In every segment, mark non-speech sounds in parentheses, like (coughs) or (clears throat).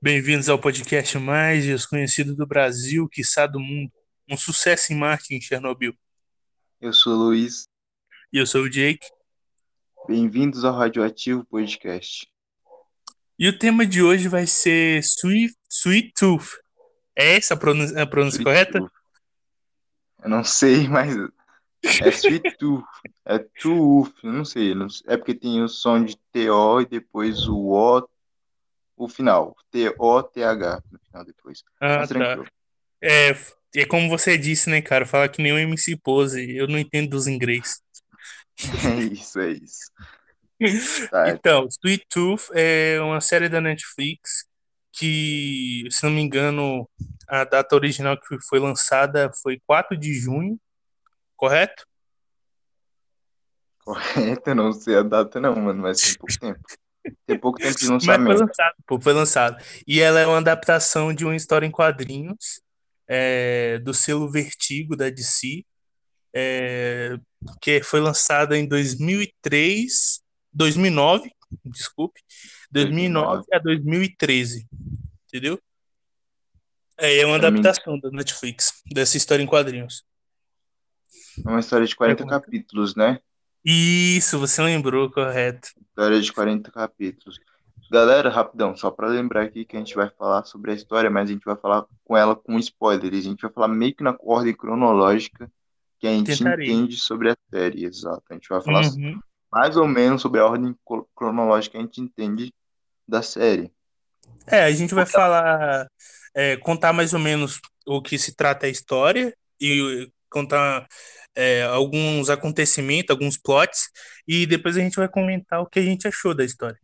Bem-vindos ao podcast mais desconhecido do Brasil, quiçá do mundo. Um sucesso em em Chernobyl. Eu sou o Luiz. E eu sou o Jake. Bem-vindos ao Radioativo Podcast. E o tema de hoje vai ser Sweet, Sweet Tooth. É essa a pronúncia, a pronúncia correta? Tooth. Eu não sei, (laughs) mas é Sweet Tooth. É Tooth, eu não sei. não sei. É porque tem o som de T-O e depois o O o final. T-O-T-H no final depois. Ah, tá. É, é como você disse, né, cara? Fala que nem o MC Pose. Eu não entendo dos inglês. (laughs) É isso, é isso. (laughs) Tá. Então, Sweet Tooth é uma série da Netflix que, se não me engano, a data original que foi lançada foi 4 de junho, correto? Correto, não sei a data não, mano, mas tem pouco (laughs) tempo. Tem pouco tempo de lançamento. Mas foi lançado, pô, foi lançado. E ela é uma adaptação de uma história em quadrinhos é, do selo Vertigo da DC, é, que foi lançada em 2003, 2009, desculpe, 2009 a 2013, entendeu? É, é uma adaptação da Netflix dessa história em quadrinhos. É uma história de 40 é capítulos, né? Isso, você lembrou, correto. História de 40 capítulos. Galera, rapidão, só para lembrar aqui que a gente vai falar sobre a história, mas a gente vai falar com ela com spoilers. A gente vai falar meio que na ordem cronológica que a gente entende sobre a série, exato. A gente vai falar uhum. mais ou menos sobre a ordem cronológica que a gente entende da série. É, a gente vai falar, é, contar mais ou menos o que se trata a história e contar é, alguns acontecimentos, alguns plots, e depois a gente vai comentar o que a gente achou da história.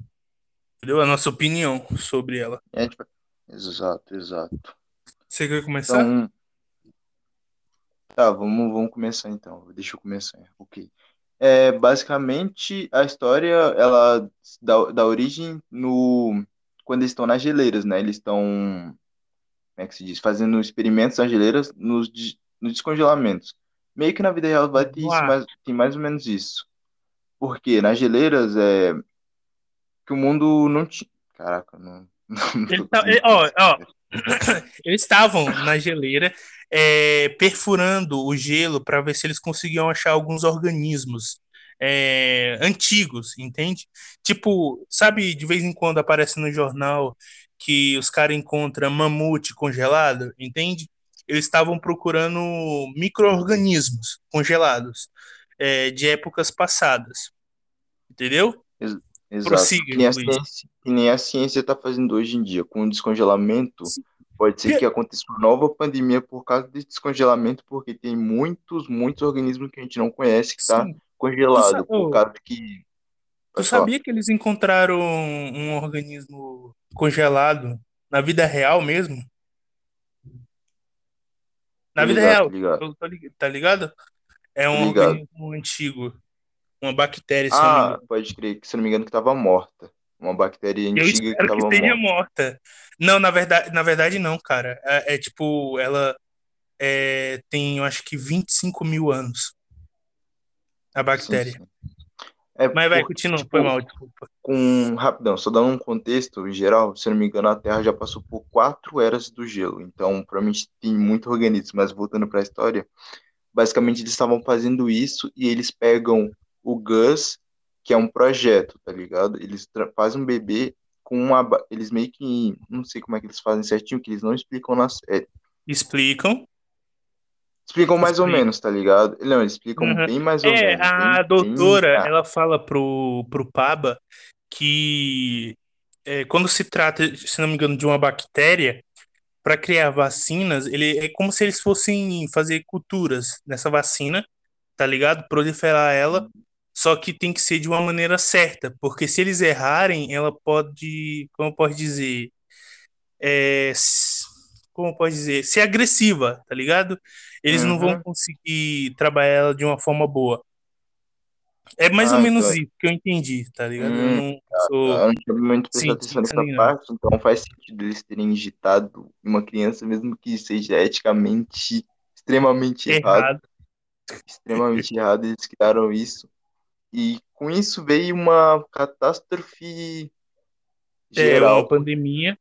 Entendeu? A nossa opinião sobre ela. É, tipo, exato, exato. Você quer começar? Então, tá, vamos, vamos começar então. Deixa eu começar. Ok. É, basicamente, a história, ela dá, dá origem no... Quando eles estão nas geleiras, né? Eles estão, como é que se diz? Fazendo experimentos nas geleiras, nos, nos descongelamentos. Meio que na vida real vai ter isso, mas tem mais ou menos isso. Porque nas geleiras é que o mundo não tinha. Caraca, não. (laughs) não tá, ó, ó, (clears throat) eles estavam na geleira é, perfurando o gelo para ver se eles conseguiam achar alguns organismos é, antigos, entende? Tipo, sabe, de vez em quando aparece no jornal que os caras encontram mamute congelado, entende? Eles estavam procurando micro-organismos congelados é, de épocas passadas. Entendeu? Exato. Prossiga, que, nem a ciência, que nem a ciência está fazendo hoje em dia, com o descongelamento. Sim. Pode ser que aconteça uma nova pandemia por causa desse descongelamento, porque tem muitos, muitos organismos que a gente não conhece que está congelado, por causa que. Tu sabia que eles encontraram um organismo congelado na vida real mesmo? Na vida real, ligado. tá ligado? É um ligado. organismo antigo. Uma bactéria, se Ah, pode crer, que se não me engano que tava morta. Uma bactéria antiga Eu espero que, tava que esteja morta. morta. Não, na verdade, na verdade não, cara. É, é tipo, ela é, tem, eu acho que 25 mil anos. A bactéria. Sim, sim. É, Mas vai, continua, tipo, foi mal, desculpa. Com, rapidão, só dando um contexto em geral, se não me engano, a Terra já passou por quatro eras do gelo, então provavelmente tem muito organismo, mas voltando para a história, basicamente eles estavam fazendo isso e eles pegam o Gus, que é um projeto, tá ligado? Eles fazem um bebê com uma. Eles meio que. Não sei como é que eles fazem certinho, que eles não explicam na série. Explicam. Explicam mais ou menos, tá ligado? Não, eles explicam uhum. bem mais ou é, menos. A bem, doutora, bem... ela fala pro, pro Paba que é, quando se trata, se não me engano, de uma bactéria, para criar vacinas, ele é como se eles fossem fazer culturas nessa vacina, tá ligado? Proliferar ela, só que tem que ser de uma maneira certa, porque se eles errarem, ela pode, como pode dizer, é, como pode dizer, ser agressiva, tá ligado? Eles uhum. não vão uhum. conseguir trabalhar ela de uma forma boa. É mais ah, ou menos então... isso que eu entendi, tá ligado? Hum, eu não sou. Eu não tinha muito prestado atenção nessa parte, então faz sentido eles terem injetado uma criança, mesmo que seja eticamente extremamente errado. errado. Extremamente (laughs) errado, eles criaram isso. E com isso veio uma catástrofe geral. É, uma pandemia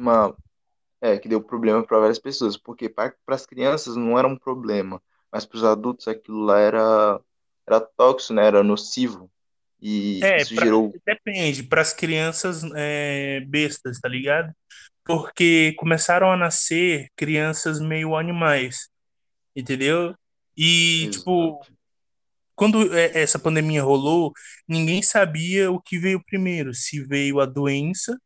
uma é, que deu problema para várias pessoas, porque para as crianças não era um problema, mas para os adultos aquilo lá era era tóxico, né? Era nocivo e É, isso pra, gerou depende, para as crianças é, bestas, tá ligado? Porque começaram a nascer crianças meio animais, entendeu? E, tipo, exato, quando é, essa pandemia rolou, ninguém sabia o que veio primeiro, se veio a doença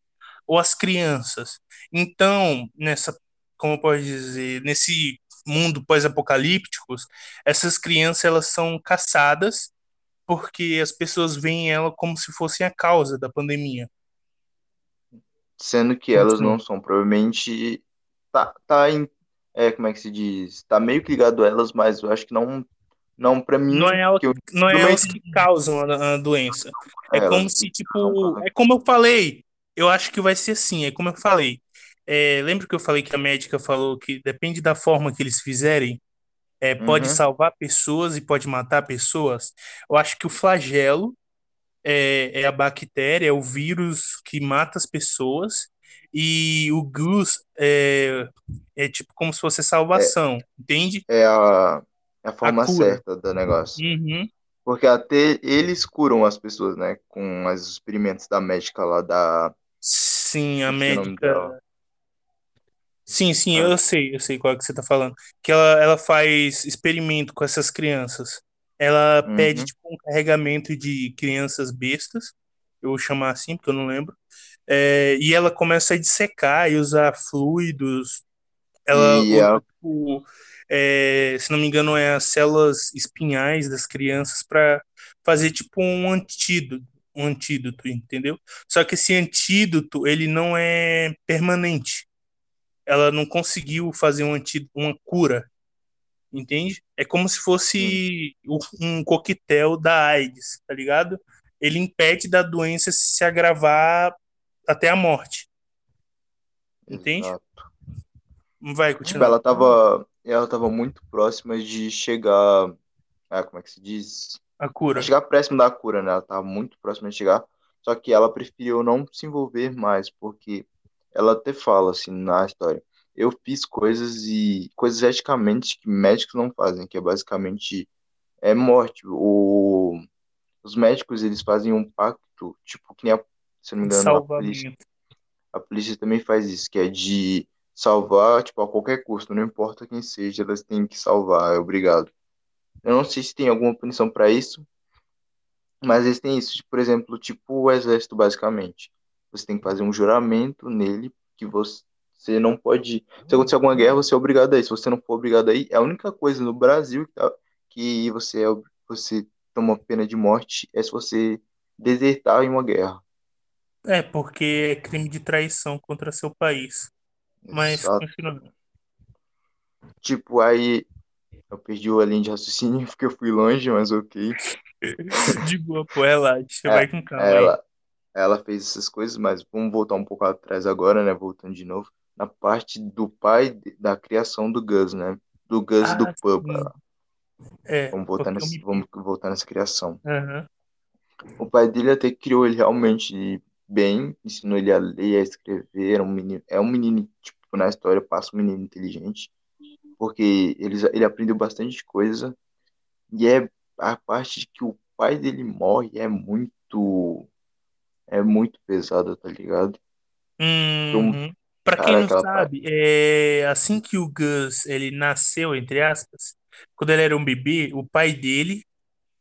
ou as crianças. Então, nessa, como pode dizer, nesse mundo pós-apocalípticos, essas crianças elas são caçadas porque as pessoas veem ela como se fossem a causa da pandemia. sendo que elas não são, provavelmente tá tá em é, como é que se diz? Tá meio que ligado a elas, mas eu acho que não não para Não mim, é ela, que eu não é elas que causam a, a doença. É como elas se, tipo, é como eu falei. Eu acho que vai ser assim, é como eu falei. É, lembra que eu falei que a médica falou que depende da forma que eles fizerem, é, pode Uhum. salvar pessoas e pode matar pessoas? Eu acho que o flagelo é, é a bactéria, é o vírus que mata as pessoas, e o gus é, é tipo como se fosse salvação, entende? é a, é a A forma cura. certa do negócio. Uhum. Porque até eles curam as pessoas, né? Com os experimentos da médica lá da. Sim, a o nome médica. Sim, sim, Ah, eu sei, eu sei qual é que você tá falando. Que ela, ela faz experimento com essas crianças. Ela pede, uhum. tipo, um carregamento de crianças bestas, eu vou chamar assim, porque eu não lembro. É, e ela começa a dissecar e usar fluidos. Ela usa, a, tipo, é, se não me engano, é as células espinhais das crianças para fazer, tipo, um antídoto, um antídoto, entendeu? Só que esse antídoto, ele não é permanente ela não conseguiu fazer um anti, uma cura, entende? É como se fosse um coquetel da AIDS, tá ligado? Ele impede da doença se agravar até a morte, entende? exato. Vai, Tipo, continua. ela tava, ela tava muito próxima de chegar. Ah, como é que se diz? A cura. chegar próximo da cura, né? Ela tava muito próxima de chegar. Só que ela preferiu não se envolver mais, porque ela até fala assim na história. Eu fiz coisas e coisas eticamente que médicos não fazem, que é basicamente é morte. O, os médicos eles fazem um pacto, tipo que nem a, se não me engano, a polícia, a polícia também faz isso, que é de salvar, tipo, a qualquer custo, não importa quem seja, elas têm que salvar, é obrigado. Eu não sei se tem alguma punição para isso, mas eles têm isso, por exemplo, tipo o exército, basicamente. Você tem que fazer um juramento nele que você não pode. Se acontecer alguma guerra, você é obrigado a ir. Se você não for obrigado a ir, é a única coisa no Brasil que, tá- que você, é, você toma pena de morte é se você desertar em uma guerra. É, porque é crime de traição contra seu país. Mas, Exato. continuando. Tipo, aí eu perdi a linha de raciocínio (laughs) porque eu fui longe, mas ok. (laughs) De boa, pô, relaxa, você É, vai com calma ela, ela fez essas coisas, mas vamos voltar um pouco atrás agora, né? Voltando de novo. Na parte do pai, da criação do Gus, né? Do Gus do Ah, Pubba. sim. É, Vamos voltar nesse, me. vamos voltar nessa criação. Aham. O pai dele até criou ele realmente bem, ensinou ele a ler, a escrever. Era um menino, é um menino, tipo, na história passa um menino inteligente, porque ele, ele aprendeu bastante coisa. E é a parte de que o pai dele morre é muito, é muito pesada, tá ligado? Então, Uhum. Para quem não sabe, é assim que o Gus ele nasceu, entre aspas, quando ele era um bebê, o pai dele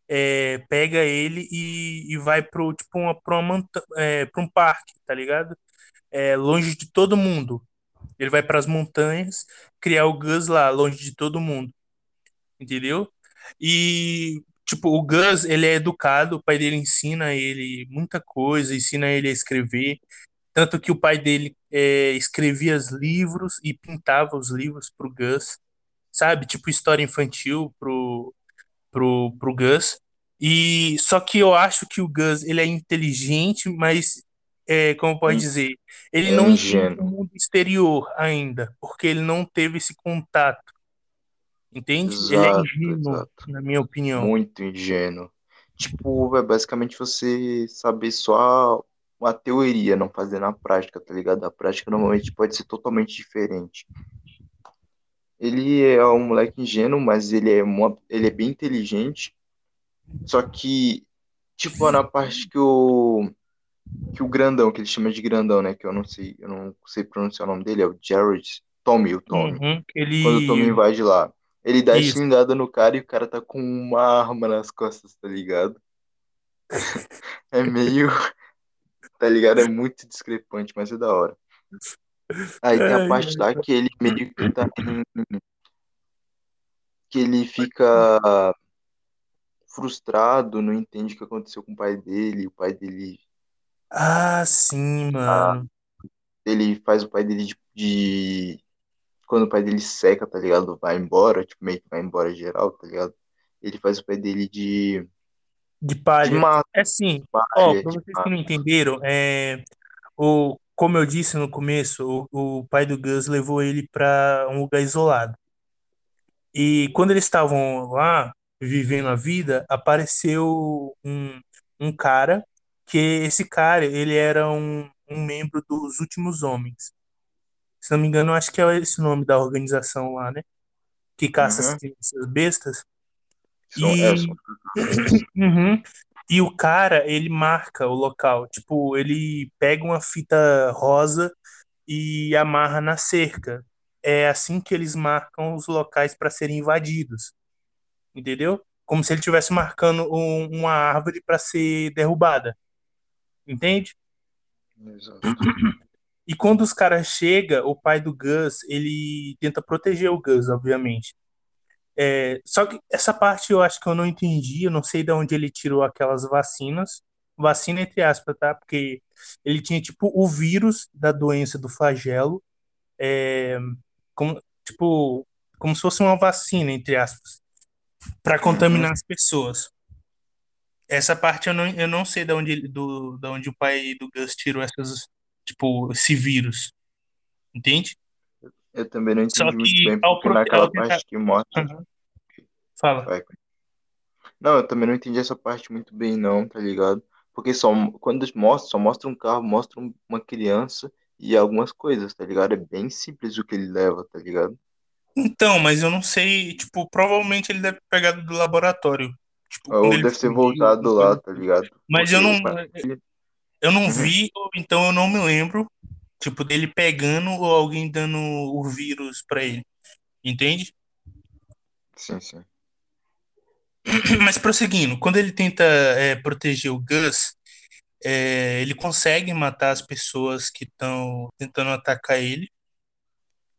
é, pega ele e, e vai pro tipo uma, pra uma é, pra um parque, tá ligado? É, longe de todo mundo. Ele vai para as montanhas criar o Gus lá, longe de todo mundo, entendeu? E tipo, o Gus, ele é educado, o pai dele ensina ele muita coisa, ensina ele a escrever, tanto que o pai dele é, escrevia os livros e pintava os livros pro Gus, sabe? Tipo história infantil pro, pro, pro Gus. E só que eu acho que o Gus ele é inteligente, mas é, como pode in- dizer, ele É não entende o mundo exterior ainda, porque ele não teve esse contato, entende? Ele é Exato, ingênuo, exato. na minha opinião. Muito ingênuo. Tipo, é basicamente você saber só uma teoria, não fazer na prática, tá ligado? A prática normalmente pode ser totalmente diferente. Ele é um moleque ingênuo, mas ele é, uma, ele é bem inteligente. Só que, tipo, na parte que o que o grandão, que ele chama de grandão, né? Que eu não sei, eu não sei pronunciar o nome dele, é o Jared Tommy, o Tommy. Uhum, ele... Quando o Tommy invade lá. Ele dá Isso. xingada no cara e o cara tá com uma arma nas costas, tá ligado? (laughs) É meio. Tá ligado? É muito discrepante, mas é da hora. Aí tem a parte lá que ele meio que tá em... Que ele fica frustrado, não entende o que aconteceu com o pai dele. O pai dele. Ah, sim, mano. Ele faz o pai dele de, de- Quando o pai dele seca, tá ligado? Vai embora, tipo, meio que vai embora geral, tá ligado? Ele faz o pai dele de. De De palha. mata, É assim, ó, palha, pra de vocês que mata. não entenderam, é, o, como eu disse no começo, o, o pai do Gus levou ele para um lugar isolado. E quando eles estavam lá, vivendo a vida, apareceu um, um cara, que esse cara, ele era um, um membro dos Últimos Homens. Se não me engano, acho que é esse o nome da organização lá, né? Que caça as Uhum. crianças bestas. São, é, E, (coughs) Uhum. E o cara, ele marca o local. Tipo, ele pega uma fita rosa e amarra na cerca. É assim que eles marcam os locais para serem invadidos. Entendeu? Como se ele estivesse marcando um- uma árvore para ser derrubada. Entende? Exato. E quando os caras chegam, o pai do Gus, ele tenta proteger o Gus, obviamente. É, só que essa parte eu acho que eu não entendi, eu não sei de onde ele tirou aquelas vacinas. Vacina entre aspas, tá? Porque ele tinha tipo o vírus da doença do flagelo, é, como, tipo, como se fosse uma vacina, entre aspas, para Uhum. contaminar as pessoas. Essa parte eu não, eu não sei de onde, do, de onde o pai do Gus tirou essas, tipo, esse vírus, entende? Eu também não Só entendi muito que bem, ao, porque naquela tentar. parte que mostra. Aham, fala. Vai. Não, eu também não entendi essa parte muito bem, não, tá ligado? Porque só quando mostra, só mostra um carro, mostra um- uma criança e algumas coisas, tá ligado? É bem simples o que ele leva, tá ligado? Então, mas eu não sei, tipo, provavelmente ele deve ter pegado do laboratório, tipo, Ou ele deve ter voltado alguma lá, tá ligado? Mas eu não, eu não Uhum. vi, ou então eu não me lembro, tipo, dele pegando ou alguém dando o vírus pra ele, entende? Sim, sim. (clears throat) Mas prosseguindo, quando ele tenta é, proteger o Gus, é, ele consegue matar as pessoas que estão tentando atacar ele,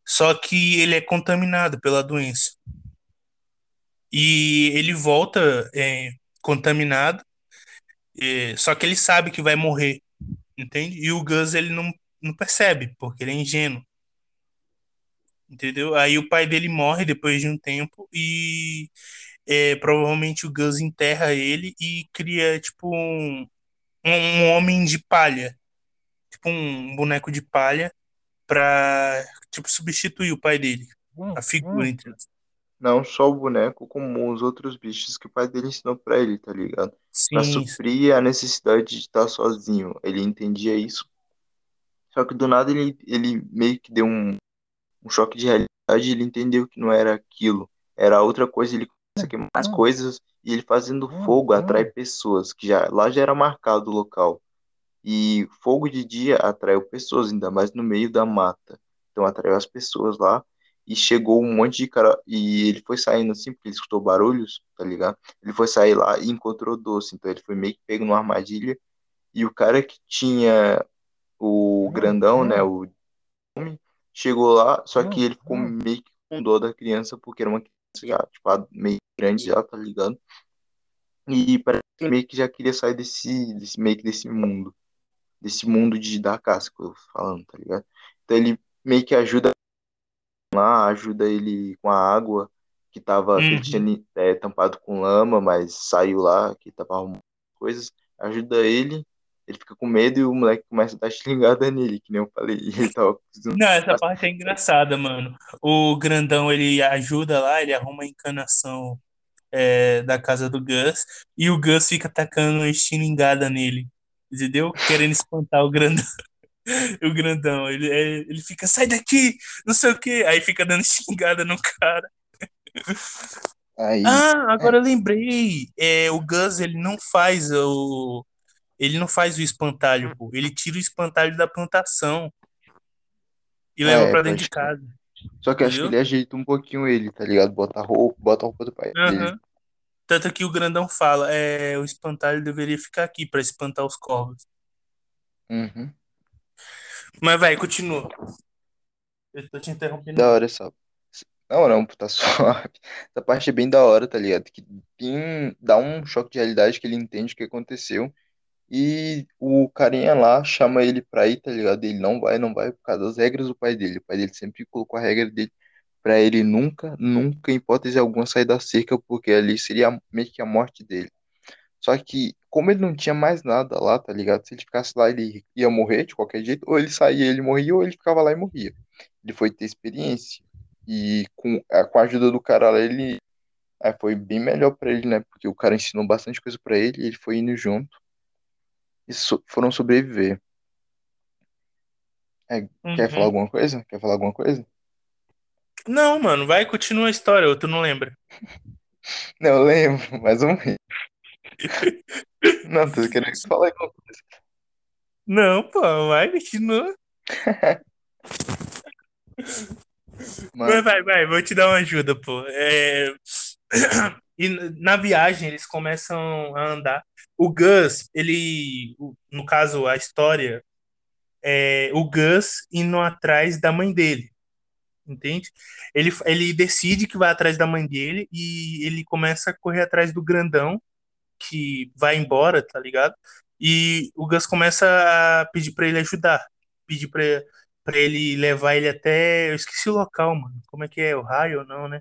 só que ele é contaminado pela doença. E ele volta é, contaminado, é, só que ele sabe que vai morrer, entende? E o Gus ele não, não percebe, porque ele é ingênuo, entendeu? Aí o pai dele morre depois de um tempo e é, provavelmente o Gus enterra ele e cria tipo um, um, homem de palha, tipo um boneco de palha pra tipo substituir o pai dele, a figura entre aspas. Não só o boneco, como os outros bichos que o pai dele ensinou pra ele, tá ligado? Pra Sim, suprir a necessidade de estar sozinho. Ele entendia isso. Só que do nada ele, ele meio que deu um, um choque de realidade ele entendeu que não era aquilo. Era outra coisa, ele começa a queimar as coisas e ele fazendo fogo atrai pessoas, que já lá já era marcado o local. E fogo de dia atraiu pessoas, ainda mais no meio da mata. Então atraiu as pessoas lá e chegou um monte de cara. E ele foi saindo assim, porque ele escutou barulhos, tá ligado? Ele foi sair lá e encontrou doce. Então ele foi meio que pego numa armadilha. E o cara que tinha o grandão, né? O homem, chegou lá, só que ele ficou meio que com dor da criança, porque era uma criança já, tipo, meio grande já, tá ligado? E parece que meio que já queria sair desse, desse meio que desse mundo desse mundo de da caça que eu falando, tá ligado? Então ele meio que ajuda lá, ajuda ele com a água que tava, que ele uhum. tinha é, tampado com lama, mas saiu lá, que tava arrumando coisas, ajuda ele, ele fica com medo e o moleque começa a dar (laughs) xingada nele, que nem eu falei, (laughs) ele tava Não, essa parte é engraçada, mano. O grandão ele ajuda lá, ele arruma a encanação é, da casa do Gus e o Gus fica tacando estilingada nele. entendeu? Querendo espantar o grandão. (laughs) (laughs) o grandão, ele, é, ele fica, sai daqui, não sei o que, aí fica dando (laughs) xingada no cara. Aí, Ah, agora eu lembrei. É, o Gus, ele não faz o. Ele não faz o espantalho, pô. Ele tira o espantalho da plantação e leva é, pra dentro de casa. Só que eu acho que ele ajeita um pouquinho ele, tá ligado? Bota a roupa, bota a roupa do pai dele. Tanto que o grandão fala, é, o espantalho deveria ficar aqui pra espantar os corvos. Uhum. Mas vai, continua. Eu tô te interrompendo. Da hora essa. Não, não, tá (laughs) suave. Essa parte é bem da hora, tá ligado? Que tem, dá um choque de realidade que ele entende o que aconteceu. E o carinha lá chama ele pra ir, tá ligado? Ele não vai, não vai por causa das regras do pai dele. O pai dele sempre colocou a regra dele pra ele nunca, nunca, em hipótese alguma, sair da cerca, porque ali seria meio que a morte dele. Só que, como ele não tinha mais nada lá, tá ligado? Se ele ficasse lá, ele ia morrer de qualquer jeito, ou ele saía e ele morria, ou ele ficava lá e morria. Ele foi ter experiência. E com a, com a ajuda do cara lá, ele aí foi bem melhor pra ele, né? Porque o cara ensinou bastante coisa pra ele, e ele foi indo junto e so- foram sobreviver. É, quer falar Uhum. alguma coisa? Quer falar alguma coisa? Não, mano, vai, continua a história, ou tu não lembra. (laughs) Não, eu lembro, (laughs) mais ou menos. Não, tô querendo falar alguma coisa. Não, pô, vai, continua. Mano, Vai, vai, vai, vou te dar uma ajuda, pô. É... (clears throat) E na viagem eles começam a andar. O Gus, ele, no caso, a história é o Gus indo atrás da mãe dele, entende? Ele, ele decide que vai atrás da mãe dele e ele começa a correr atrás do grandão que vai embora, tá ligado? E o Gus começa a pedir pra ele ajudar, pedir pra, pra ele levar ele até. Eu esqueci o local, mano. Como é que é? Ohio ou não, né?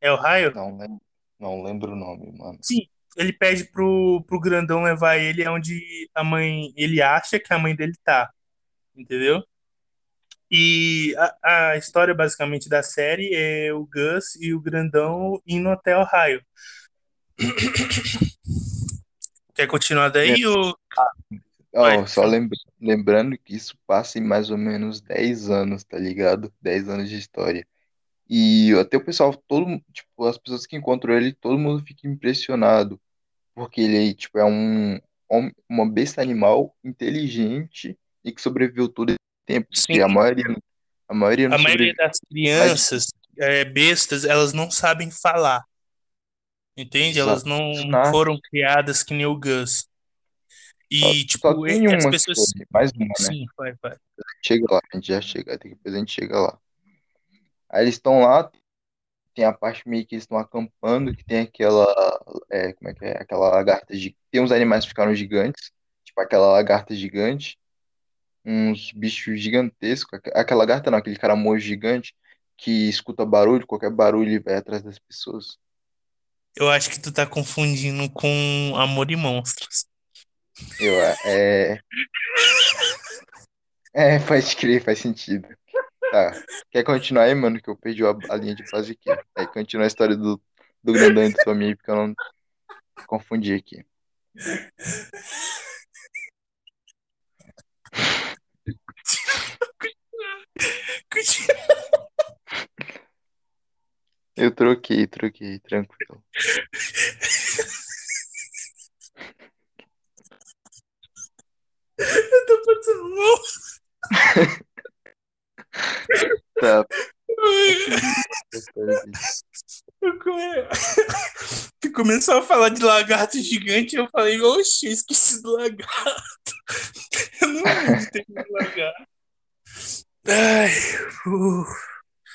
É Ohio? não lembro, não lembro o nome, mano. Sim, ele pede pro, pro grandão levar ele aonde a mãe, ele acha que a mãe dele tá, entendeu? E a, a história basicamente da série é o Gus e o grandão indo até Ohio. Quer continuar daí ou Ó, vai? só lembra- lembrando que isso passa em mais ou menos 10 anos, tá ligado? 10 anos de história. E até o pessoal, todo, tipo, as pessoas que encontram ele, todo mundo fica impressionado, porque ele, tipo, é um, uma besta animal inteligente e que sobreviveu todo esse tempo, Sim, porque a maioria, a maioria a maioria das crianças é, bestas, elas não sabem falar, entende? Elas não Exato. foram criadas que nem o Gus. Só, E, só tipo, tem e- as uma que pessoas. mais uma, né? Sim, vai, vai. Chega lá, a gente já chega, depois a gente chega lá. Aí eles estão lá, tem a parte meio que eles estão acampando, que tem aquela, é, como é que é, aquela lagarta, gi- tem uns animais que ficaram gigantes, tipo aquela lagarta gigante, uns bichos gigantescos, aqu- aquela lagarta não, aquele caramujo gigante, que escuta barulho, qualquer barulho ele vai atrás das pessoas. Eu acho que tu tá confundindo com Amor e Monstros. Eu, é, é, pode crer, faz sentido. Tá, quer continuar aí, mano, que eu perdi a, a linha de base aqui. Aí continua a história do, do grandão e sua amiga, porque eu não confundi aqui. Eu troquei, troquei, tranquilo. (laughs) Eu tô passando mal. (laughs) Tá, Eu come- (laughs) Tu começou a falar de lagarto gigante, eu falei, oxe, eu esqueci do lagarto. Eu não lembro de ter visto lagarto. Ai, uh.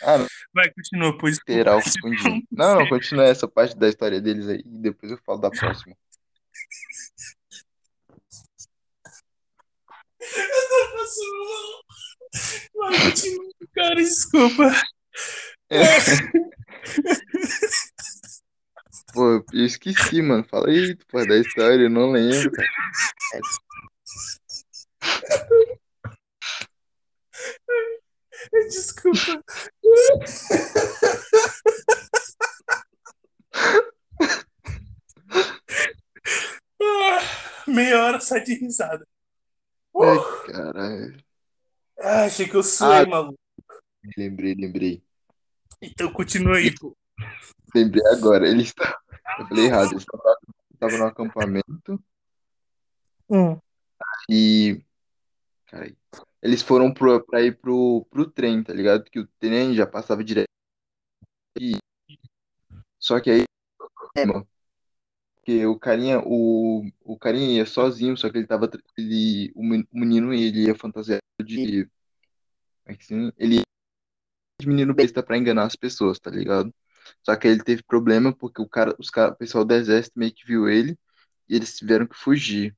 Ah, não, Vai, continua, pois. literal, confundi. Não, não, (laughs) continua essa parte da história deles aí, e depois eu falo da próxima. Eu tô passando mal. Vai, continua, cara, desculpa. (laughs) Pô, eu esqueci, mano. Fala aí, pô, da história, eu não lembro. (laughs) Desculpa. Ah, Meia hora só de risada. Ai, Uh! caralho. Ah, achei que eu suei, Ah. maluco. Lembrei, lembrei. Então continua aí, pô. Lembrei agora. Eles estavam. Eu falei errado. Eles estavam estavam no acampamento Hum. e. Cara, eles foram pro, pra ir pro, pro trem, tá ligado? Que o trem já passava direto. E... Só que aí. É. Porque o carinha, o, o carinha ia sozinho, só que ele tava. Ele, o men- o menino ele ia fantasiado de. se- Ele ia de menino besta pra enganar as pessoas, tá ligado? Só que ele teve problema porque o cara, os cara, o pessoal do exército meio que viu ele e eles tiveram que fugir.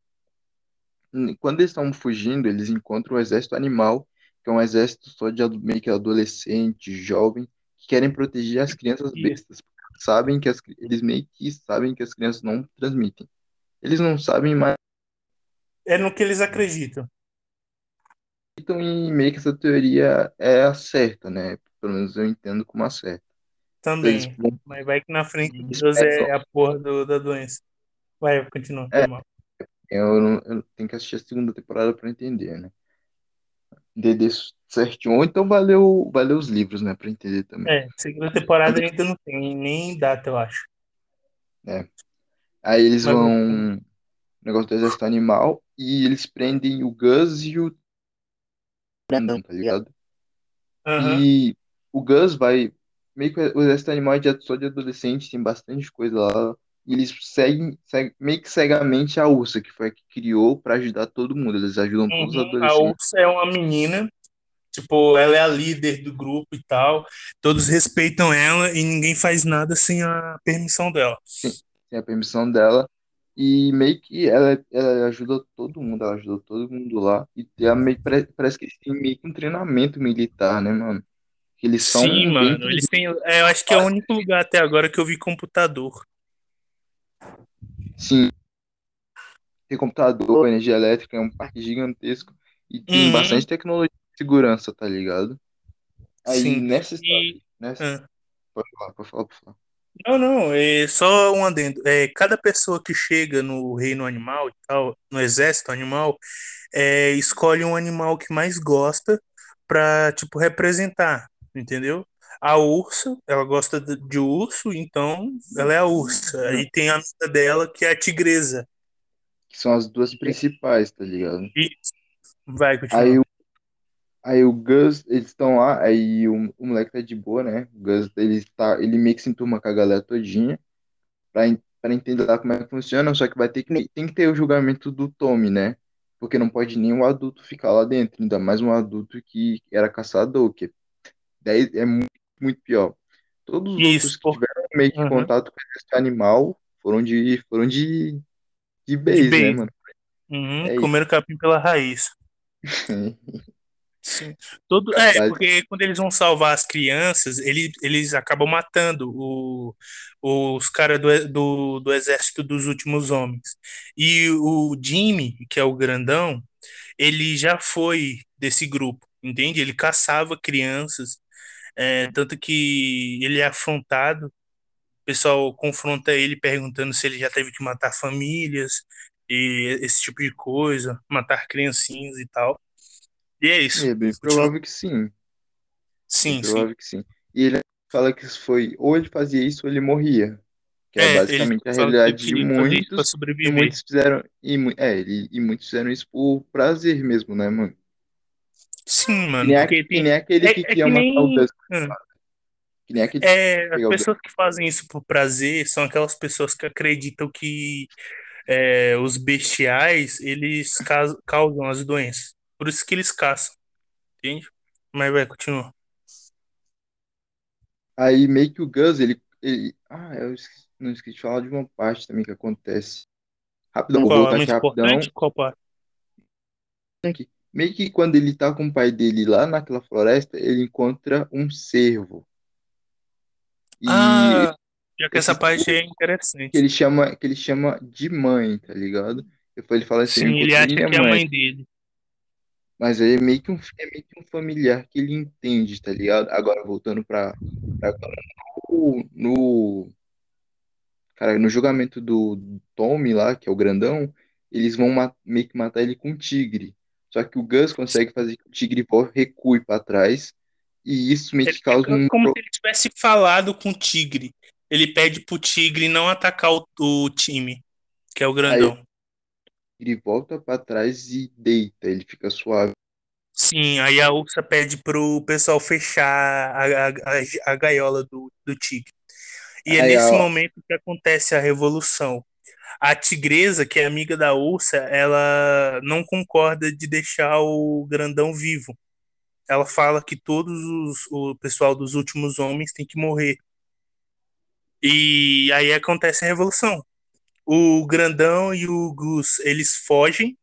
Quando eles estavam fugindo, eles encontram o exército animal, que é um exército só de meio que adolescente, jovem, que querem proteger as crianças bestas. Sabem que as, eles meio que sabem que as crianças não transmitem. Eles não sabem, mas É no que eles acreditam. acreditam e meio que essa teoria é a certa, né? Pelo menos eu entendo como a certa. Então, eles Também. vão- Mas vai que na frente eles Deus é pegam- a porra do- da doença. Vai, continua. É. Eu, não, eu tenho que assistir a segunda temporada pra entender, né? Entender certinho. Ou então valeu, valeu os livros, né? Pra entender também. É, segunda temporada ainda não tem nem data, eu acho. Aí eles Mas vão. Negócio do exército animal. E eles prendem o Gus e o. Brandon, tá ligado? Aham. E o Gus vai. Meio que o exército animal é de- só de adolescente, tem bastante coisa lá. E eles seguem, seguem meio que cegamente a Ursa, que foi a que criou pra ajudar todo mundo. Eles ajudam todos os Uhum. A adolescentes. Ursa é uma menina, tipo, ela é a líder do grupo e tal. Todos respeitam ela e ninguém faz nada sem a permissão dela. Tem a permissão dela. E meio que ela, ela ajuda todo mundo, ela ajuda todo mundo lá. E ela meio, parece que têm meio que um treinamento militar, né, mano? Eles são Sim, mano. Eles têm. é, eu acho que é o único lugar até agora que eu vi computador. Sim. Tem computador, energia elétrica, é um parque gigantesco e tem Uhum. bastante tecnologia de segurança, tá ligado? Aí Sim. nessa história, nessa, ah. pode falar, pode falar, pode falar. Não, não, é só um adendo. É, cada pessoa que chega no reino animal e tal, no exército animal, é, escolhe um animal que mais gosta pra, tipo, representar, entendeu? A ursa, ela gosta de, urso, então ela é a ursa. Aí tem a amiga dela que é a tigresa. Que são as duas principais, tá ligado? E vai, Aí continua. o, aí o Gus, eles estão lá, aí o, o moleque tá de boa, né? O Gus, ele tá, ele meio que se enturma com a galera todinha pra, pra entender lá como é que funciona, só que vai ter que, tem que ter o julgamento do Tommy, né? Porque não pode nenhum adulto ficar lá dentro, ainda mais um adulto que era caçador, que daí é muito, muito pior. Todos os outros Isso, que por- tiveram meio que Uhum. contato com esse animal foram de, foram de, de de base, né, base. mano? Uhum, É comeram capim pela raiz. (laughs) Sim. Todo, é, porque quando eles vão salvar as crianças, ele, eles acabam matando o, os caras do, do, do exército dos últimos homens. E o Jimmy, que é o grandão, ele já foi desse grupo, entende? Ele caçava crianças, é, tanto que ele é afrontado, o pessoal confronta ele perguntando se ele já teve que matar famílias e esse tipo de coisa, matar criancinhas e tal. E é isso. É bem Continua. provável que sim. Bem Sim, sim. provável que sim. E ele fala que isso foi, ou ele fazia isso ou ele morria. Que é É, ele basicamente a fala que ele realidade de queria fazer isso pra muitos, e sobreviver. muitos fizeram, e, é, e muitos fizeram isso por prazer mesmo, né, mano? Sim, Que mano, nem, a- porque que tem. nem aquele É, que é que matar o nem. Gus. Hum. Que nem aquele É, as o Gus. pessoas que fazem isso por prazer são aquelas pessoas que acreditam que é, os bestiais eles causam as doenças. Por isso que eles caçam, entende? Mas vai, continua. Aí meio que o Gus, ele, ele ah, eu esqueci, não esqueci de falar de uma parte também que acontece. Rapidão, vou Qual? É voltar aqui rapidão. Qual parte? Aqui. Meio que quando ele tá com o pai dele lá naquela floresta, ele encontra um cervo. E Ah, já que essa parte é que interessante. ele chama, que ele chama de mãe, tá ligado? Depois ele fala assim, Sim, ele acha que é a mãe. mãe dele. Mas aí é meio que um, é meio que um familiar que ele entende, tá ligado? Agora voltando agora, no, no, cara, no julgamento do Tommy lá, que é o grandão, eles vão meio que matar ele com um tigre. Só que o Gus consegue fazer que o tigre recue para trás. E isso meio que causa um. Como se ele tivesse falado com o tigre. Ele pede pro tigre não atacar o, o time, que é o grandão. Aí, tigre volta para trás e deita, ele fica suave. Sim, aí a ursa pede pro pessoal fechar a, a, a gaiola do, do tigre. E é nesse momento que acontece a revolução. A tigresa, que é amiga da ursa, ela não concorda de deixar o grandão vivo. Ela fala que todos os, o pessoal dos últimos homens tem que morrer. E aí acontece a revolução. O grandão e o Gus, eles fogem.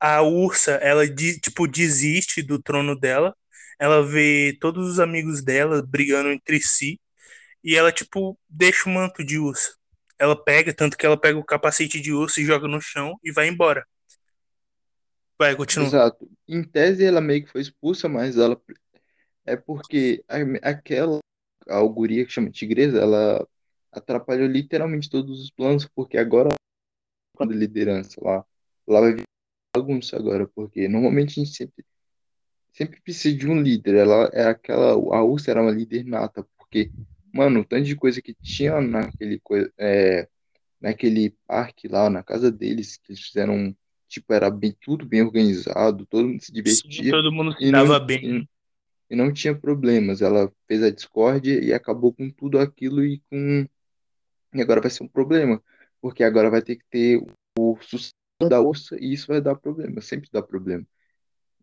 A ursa, ela tipo desiste do trono dela. Ela vê todos os amigos dela brigando entre si e ela, tipo, deixa o manto de urso. Ela pega, tanto que ela pega o capacete de urso e joga no chão e vai embora. Vai, continua. Exato. Em tese, ela meio que foi expulsa, mas ela. É porque aquela a auguria que chama Tigresa, ela atrapalhou literalmente todos os planos, porque agora, quando liderança lá, lá vai vir bagunça agora, porque normalmente a gente sempre, sempre precisa de um líder. Ela é aquela. A Ursa era uma líder nata, porque Mano, o tanto de coisa que tinha naquele, é, naquele parque lá, na casa deles, que eles fizeram, tipo, era bem, tudo bem organizado, todo mundo se divertia. Sim, todo mundo se dava não, bem. E, e, não tinha problemas. Ela fez a Discord e acabou com tudo aquilo e com. E agora vai ser um problema. Porque agora vai ter que ter o sucesso da ursa e isso vai dar problema, sempre dá problema.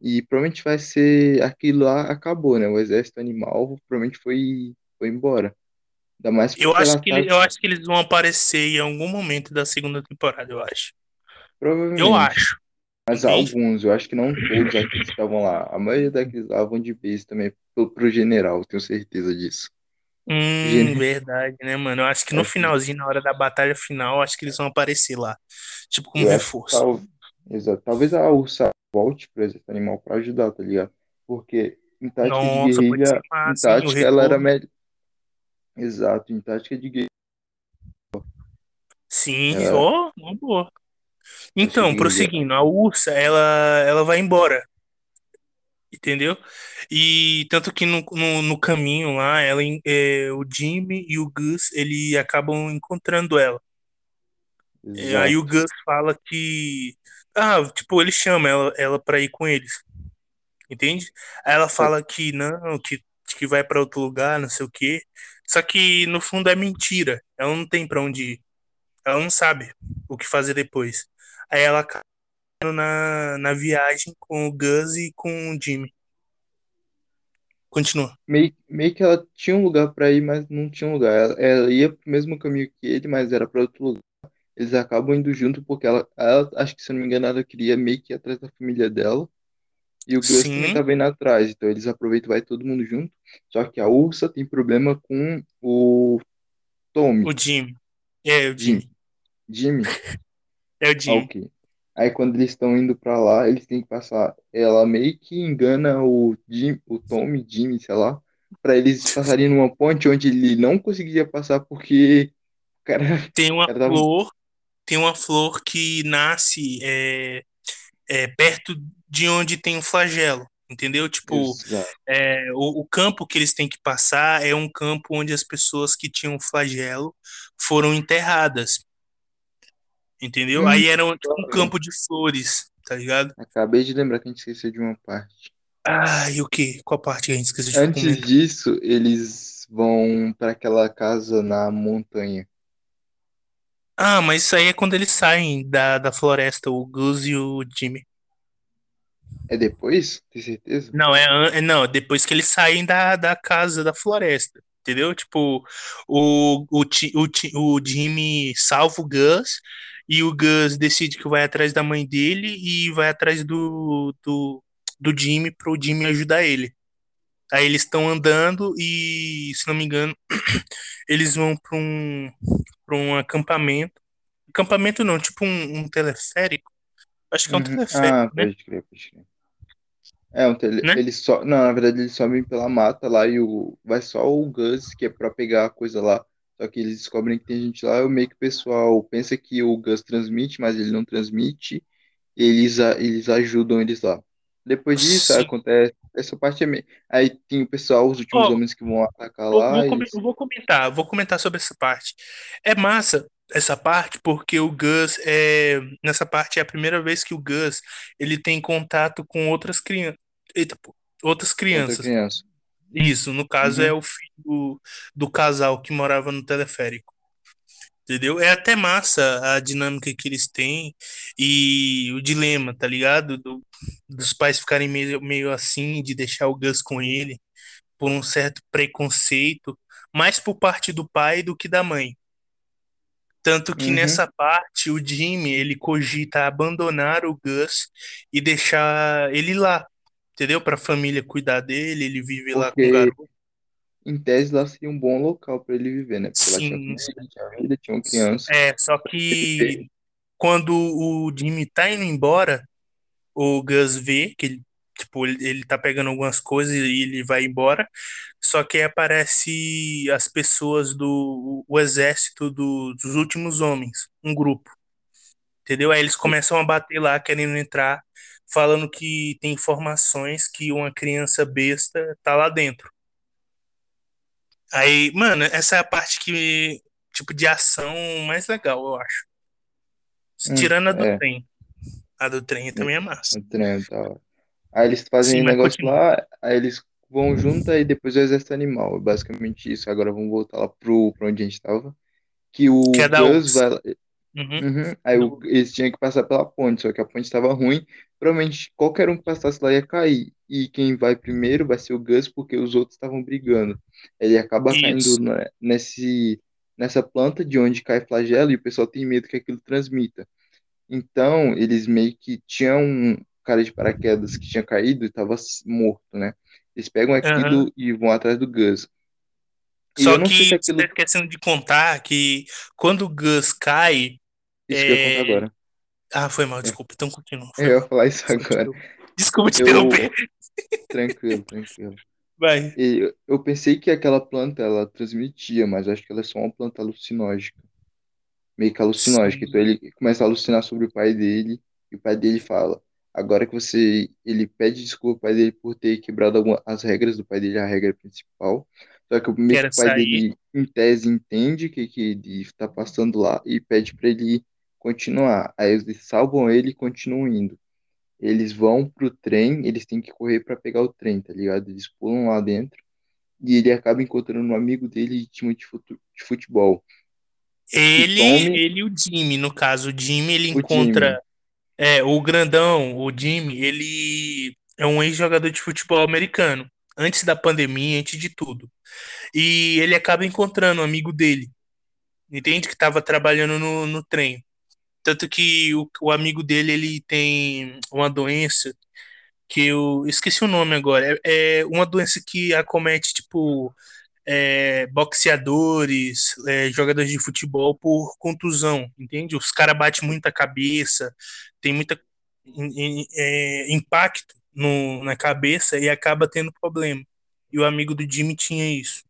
E provavelmente vai ser aquilo lá acabou, né? O exército animal provavelmente foi, foi embora. Ainda mais eu acho, que tá... eu acho que eles vão aparecer em algum momento da segunda temporada, eu acho. Provavelmente. Eu acho. Mas alguns, eu acho que não todos aqueles que estavam lá. A maioria daqueles lá vão de base também pro, pro general, tenho certeza disso. Hum, Gen... verdade, né, mano? Eu acho que no é, finalzinho, na hora da batalha final, acho que eles vão aparecer lá. Tipo, como reforço. Tal... Exato. Talvez a Ursa volte pro exército animal pra ajudar, tá ligado? Porque em tática Nossa, de guerrilha, em tática, ela era melhor Exato, em tática de guerra. Sim, é. ó, uma boa. Então, prosseguindo, a ursa, ela, ela vai embora. Entendeu? E tanto que no, no, no caminho lá, ela, é, o Jimmy e o Gus, ele acabam encontrando ela. É, aí o Gus fala que. Ah, tipo, ele chama ela, ela pra ir com eles. Entende? Aí ela fala que não, que, que vai para outro lugar, não sei o quê. Só que no fundo é mentira. Ela não tem para onde ir. Ela não sabe o que fazer depois. Aí ela acaba na, na viagem com o Gus e com o Jimmy. Continua. Meio, meio que ela tinha um lugar para ir, mas não tinha um lugar. Ela, ela ia pro mesmo caminho que ele, mas era para outro lugar. Eles acabam indo junto porque ela, ela, acho que se não me engano, ela queria meio que ir atrás da família dela. E o Gus também tá indo atrás, então eles aproveitam vai todo mundo junto. Só que a Ursa tem problema com o Tommy. O Jimmy. É, o Jimmy. Jimmy? (laughs) É o Jimmy. Ah, ok. Aí quando eles estão indo pra lá, eles têm que passar. Ela meio que engana o Jim, o Tommy, Jimmy, sei lá, pra eles passarem numa ponte onde ele não conseguia passar porque o cara. Tem uma cara flor. Tava... Tem uma flor que nasce é, é, perto de onde tem o flagelo, entendeu? Tipo, é, o, o, campo que eles têm que passar é um campo onde as pessoas que tinham flagelo foram enterradas, entendeu? Hum, Aí era um, tipo, um campo de flores, tá ligado? Acabei de lembrar que a gente esqueceu de uma parte. Ah, e o quê? Qual parte que a gente esqueceu de Antes comentar? disso, eles vão para aquela casa na montanha. Ah, mas isso aí é quando eles saem da, da floresta, o Gus e o Jimmy. É depois? Tem certeza? Não, é, é não, depois que eles saem da, da casa da floresta. Entendeu? Tipo, o, o, o, o Jimmy salva o Gus e o Gus decide que vai atrás da mãe dele e vai atrás do, do, do Jimmy pro Jimmy ajudar ele. Aí eles estão andando e, se não me engano, (clears throat) eles vão para um, um acampamento. Acampamento não, tipo um, um teleférico. Acho que é um uhum. teleférico, ah, né? Pode crer, pode crer. É, um tele... né? eles só. Não, na verdade eles sobem pela mata lá e o... vai só o Gus, que é pra pegar a coisa lá Só que eles descobrem que tem gente lá, e meio que o pessoal pensa que o Gus transmite, mas ele não transmite, e eles, a- eles ajudam eles lá. Depois disso, Sim. acontece. Essa parte é meio. Aí tem o pessoal, os últimos Ó, homens que vão atacar vou, lá, vou, eu vou comentar, vou comentar sobre essa parte. É massa essa parte porque o Gus é nessa parte é a primeira vez que o Gus ele tem contato com outras crianças, outras Outra crianças. criança. Isso, no caso é Uhum. o filho do, do casal que morava no teleférico. Entendeu? É até massa a dinâmica que eles têm e o dilema, tá ligado? Do- dos pais ficarem meio, meio assim, de deixar o Gus com ele, por um certo preconceito, mais por parte do pai do que da mãe. Tanto que Uhum. nessa parte o Jimmy, ele cogita abandonar o Gus e deixar ele lá, entendeu? Para a família cuidar dele, ele vive lá com o garoto. em tese, lá seria um bom local para ele viver, né? Porque lá tinha Sim, sim. tinha tinha uma criança. É, só que quando o Jimmy tá indo embora, o Gus vê que ele, tipo, ele, ele tá pegando algumas coisas e ele vai embora. Só que aí aparece as pessoas do o exército do- dos últimos homens, um grupo, entendeu? Aí eles começam a bater lá, querendo entrar, falando que tem informações que uma criança besta tá lá dentro. Aí, mano, essa é a parte que, tipo, de ação mais legal, eu acho. Hum, Tirando a do é, trem. A do trem também é massa. o trem tal. Aí eles fazem Sim, mas negócio continua. lá, aí eles vão junto, aí depois o exército animal. É basicamente isso. Agora vamos voltar lá pro, pra onde a gente tava. Que Que o é da Gus vai. lá- Uhum. Uhum, aí o- eles tinham que passar pela ponte, só que a ponte estava ruim. Provavelmente qualquer um que passasse lá ia cair. E quem vai primeiro vai ser o Gus, porque os outros estavam brigando. Ele acaba caindo Isso. na- nesse, nessa planta de onde cai flagelo e o pessoal tem medo que aquilo transmita. Então, eles meio que tinham um cara de paraquedas que tinha caído e estava morto, né? Eles pegam aquilo e vão atrás do Gus. E Só sei se que você tá aquilo. esquecendo de contar que quando o Gus cai. Isso que eu ia contar É... agora. Ah, foi mal, É, desculpa. Então continua. Foi (laughs) eu ia falar isso agora. interromper. Desculpa te interromper. Eu. Tranquilo, tranquilo. Vai. E eu eu pensei que aquela planta ela transmitia, mas acho que ela é só uma planta alucinógena. Meio que alucinógena. Então Sim. ele começa a alucinar sobre o pai dele, e o pai dele fala. Agora que você. Ele pede desculpa ao pai dele por ter quebrado alguma, as regras do pai dele, a regra principal. Só que o pai sair. dele, em tese, entende o que, que ele está passando lá e pede para ele continuar. Aí eles salvam ele e continuam indo. Eles vão pro trem, eles têm que correr para pegar o trem, tá ligado? Eles pulam lá dentro e ele acaba encontrando um amigo dele de time de de futebol. Ele, Tommy, ele e o Jimmy, no caso, o Jimmy, ele o Jimmy. É, o grandão, o Jimmy, ele é um ex-jogador de futebol americano. Antes da pandemia, antes de tudo. E ele acaba encontrando um amigo dele, entende? Que estava trabalhando no, no trem. Tanto que o, o amigo dele, ele tem uma doença que eu esqueci o nome agora. É, é uma doença que acomete, tipo, é, boxeadores, é, jogadores de futebol por contusão, entende? Os caras batem muita cabeça, tem muita é, impacto no, na cabeça e acaba tendo problema. E o amigo do Jimmy tinha isso.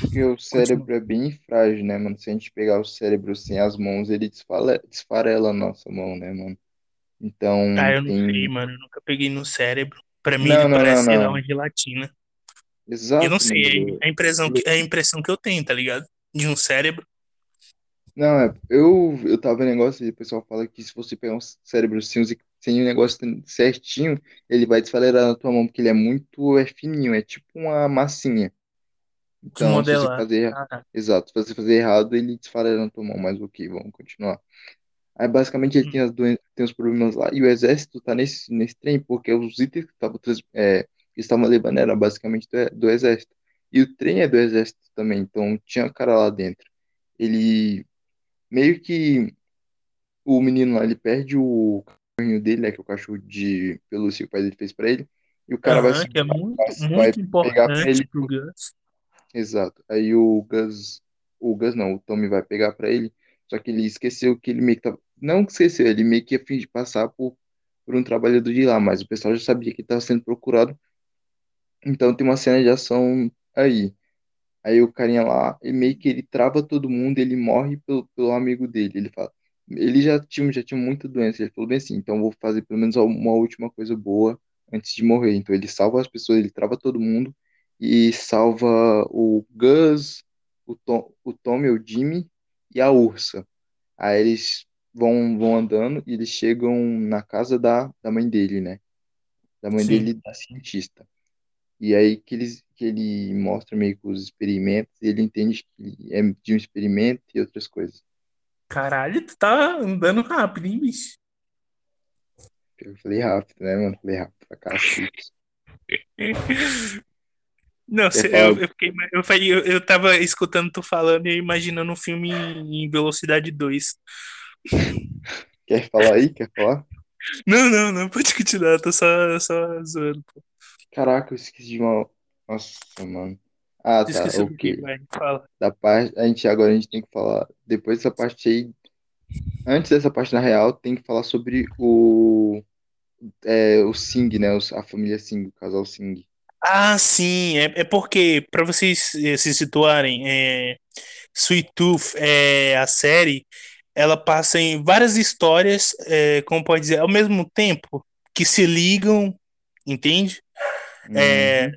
Porque o cérebro é bem frágil, né, mano? Se a gente pegar o cérebro sem as mãos, ele desfale- desfarela a nossa mão, né, mano? Ah, Então eu não sei, tem. mano. Eu nunca peguei no cérebro. Pra mim, ele Não, não, não, parece, sei lá, não. uma gelatina. Eu não Exato, sei, é a impressão que, é a impressão que eu tenho, tá ligado? De um cérebro. Não, é, eu, eu tava vendo negócio e o pessoal fala que se você pegar um cérebro sem, sem o negócio certinho, ele vai desfalerar na tua mão, porque ele é muito, é fininho, é tipo uma massinha. Então, se você Desmodelar. fazer, Ah, tá. exato, se você fazer errado, ele desfalera na tua mão, mas ok, vamos continuar. Aí, basicamente, ele tem, as doen tem os problemas lá, e o exército tá nesse, nesse trem, porque os itens que estavam é, que estavam levando eram basicamente do, do exército. E o trem é do exército também, então tinha cara lá dentro. Ele meio que o menino lá, ele perde o cachorrinho dele, né, que é o cachorro de pelúcia que o pai dele fez pra ele, e o cara vai Aham, que é muito, vai muito pegar pra importante ele, pro Gus. exato. Aí o Gus, o Gus não, o Tommy vai pegar pra ele, só que ele esqueceu que ele meio que tava, não que esqueceu, ele meio que ia fingir passar por, por um trabalhador de lá, mas o pessoal já sabia que ele tava sendo procurado, então tem uma cena de ação aí. Aí o carinha lá, ele meio que ele trava todo mundo, ele morre pelo, pelo amigo dele. Ele fala, ele já tinha, já tinha muita doença. Ele falou bem assim, então vou fazer pelo menos uma última coisa boa antes de morrer. Então ele salva as pessoas, ele trava todo mundo e salva o Gus, o Tom, o Tommy, o Jimmy e a Ursa. Aí eles vão, vão andando e eles chegam na casa da, da mãe dele, né? Da mãe Sim. dele, da cientista. E aí que, eles, que ele mostra meio que os experimentos e ele entende que é de um experimento e outras coisas. Caralho, tu tá andando rápido, hein, bicho? Eu falei rápido, né, mano? Falei rápido pra (laughs) cacete. Não, cê- eu, eu, fiquei, eu, falei- eu, eu tava escutando tu falando e imaginando um filme em, velocidade 2. quer falar aí? Quer falar? Não, não, não, pode continuar, tô só, só zoando. pô. Caraca, eu esqueci de uma. Nossa, mano. Ah, tá, esqueceu do que, fala. Da parte, a gente agora a gente tem que falar. Depois dessa parte aí. Antes dessa parte na real, tem que falar sobre o. É, o Singh, né? os- A família Singh, o casal Singh. Ah, sim, é, é porque, pra vocês eh, se situarem, é, Sweet Tooth, é, a série, ela passa em várias histórias, é, como pode dizer, ao mesmo tempo, que se ligam, entende? É, Uhum.